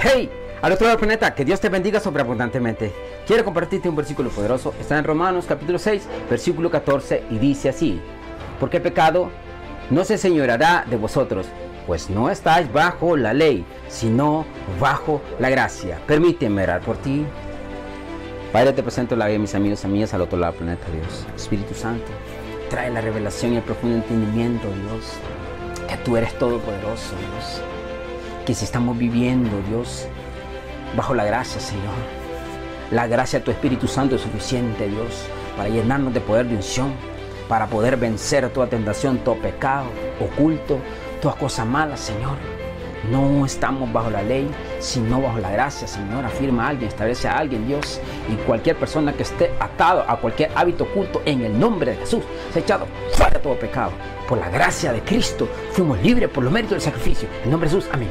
Hey, al otro lado del planeta, que Dios te bendiga sobreabundantemente. Quiero compartirte un versículo poderoso. Está en Romanos capítulo 6, versículo 14 y dice así. Porque pecado no se señorará de vosotros, pues no estáis bajo la ley, sino bajo la gracia. Permíteme orar por ti. Padre, te presento la vida mis amigos y amigas al otro lado del planeta, Dios. Espíritu Santo, trae la revelación y el profundo entendimiento, Dios. Que tú eres todopoderoso, Dios. Que si estamos viviendo, Dios, bajo la gracia, Señor. La gracia de tu Espíritu Santo es suficiente, Dios, para llenarnos de poder de unción, para poder vencer toda tentación, todo pecado oculto, toda cosa mala, Señor. No estamos bajo la ley, sino bajo la gracia, Señor. Afirma a alguien, establece a alguien, Dios. Y cualquier persona que esté atado a cualquier hábito oculto, en el nombre de Jesús, se ha echado fuera todo pecado. Por la gracia de Cristo, fuimos libres por los méritos del sacrificio. En nombre de Jesús, amén.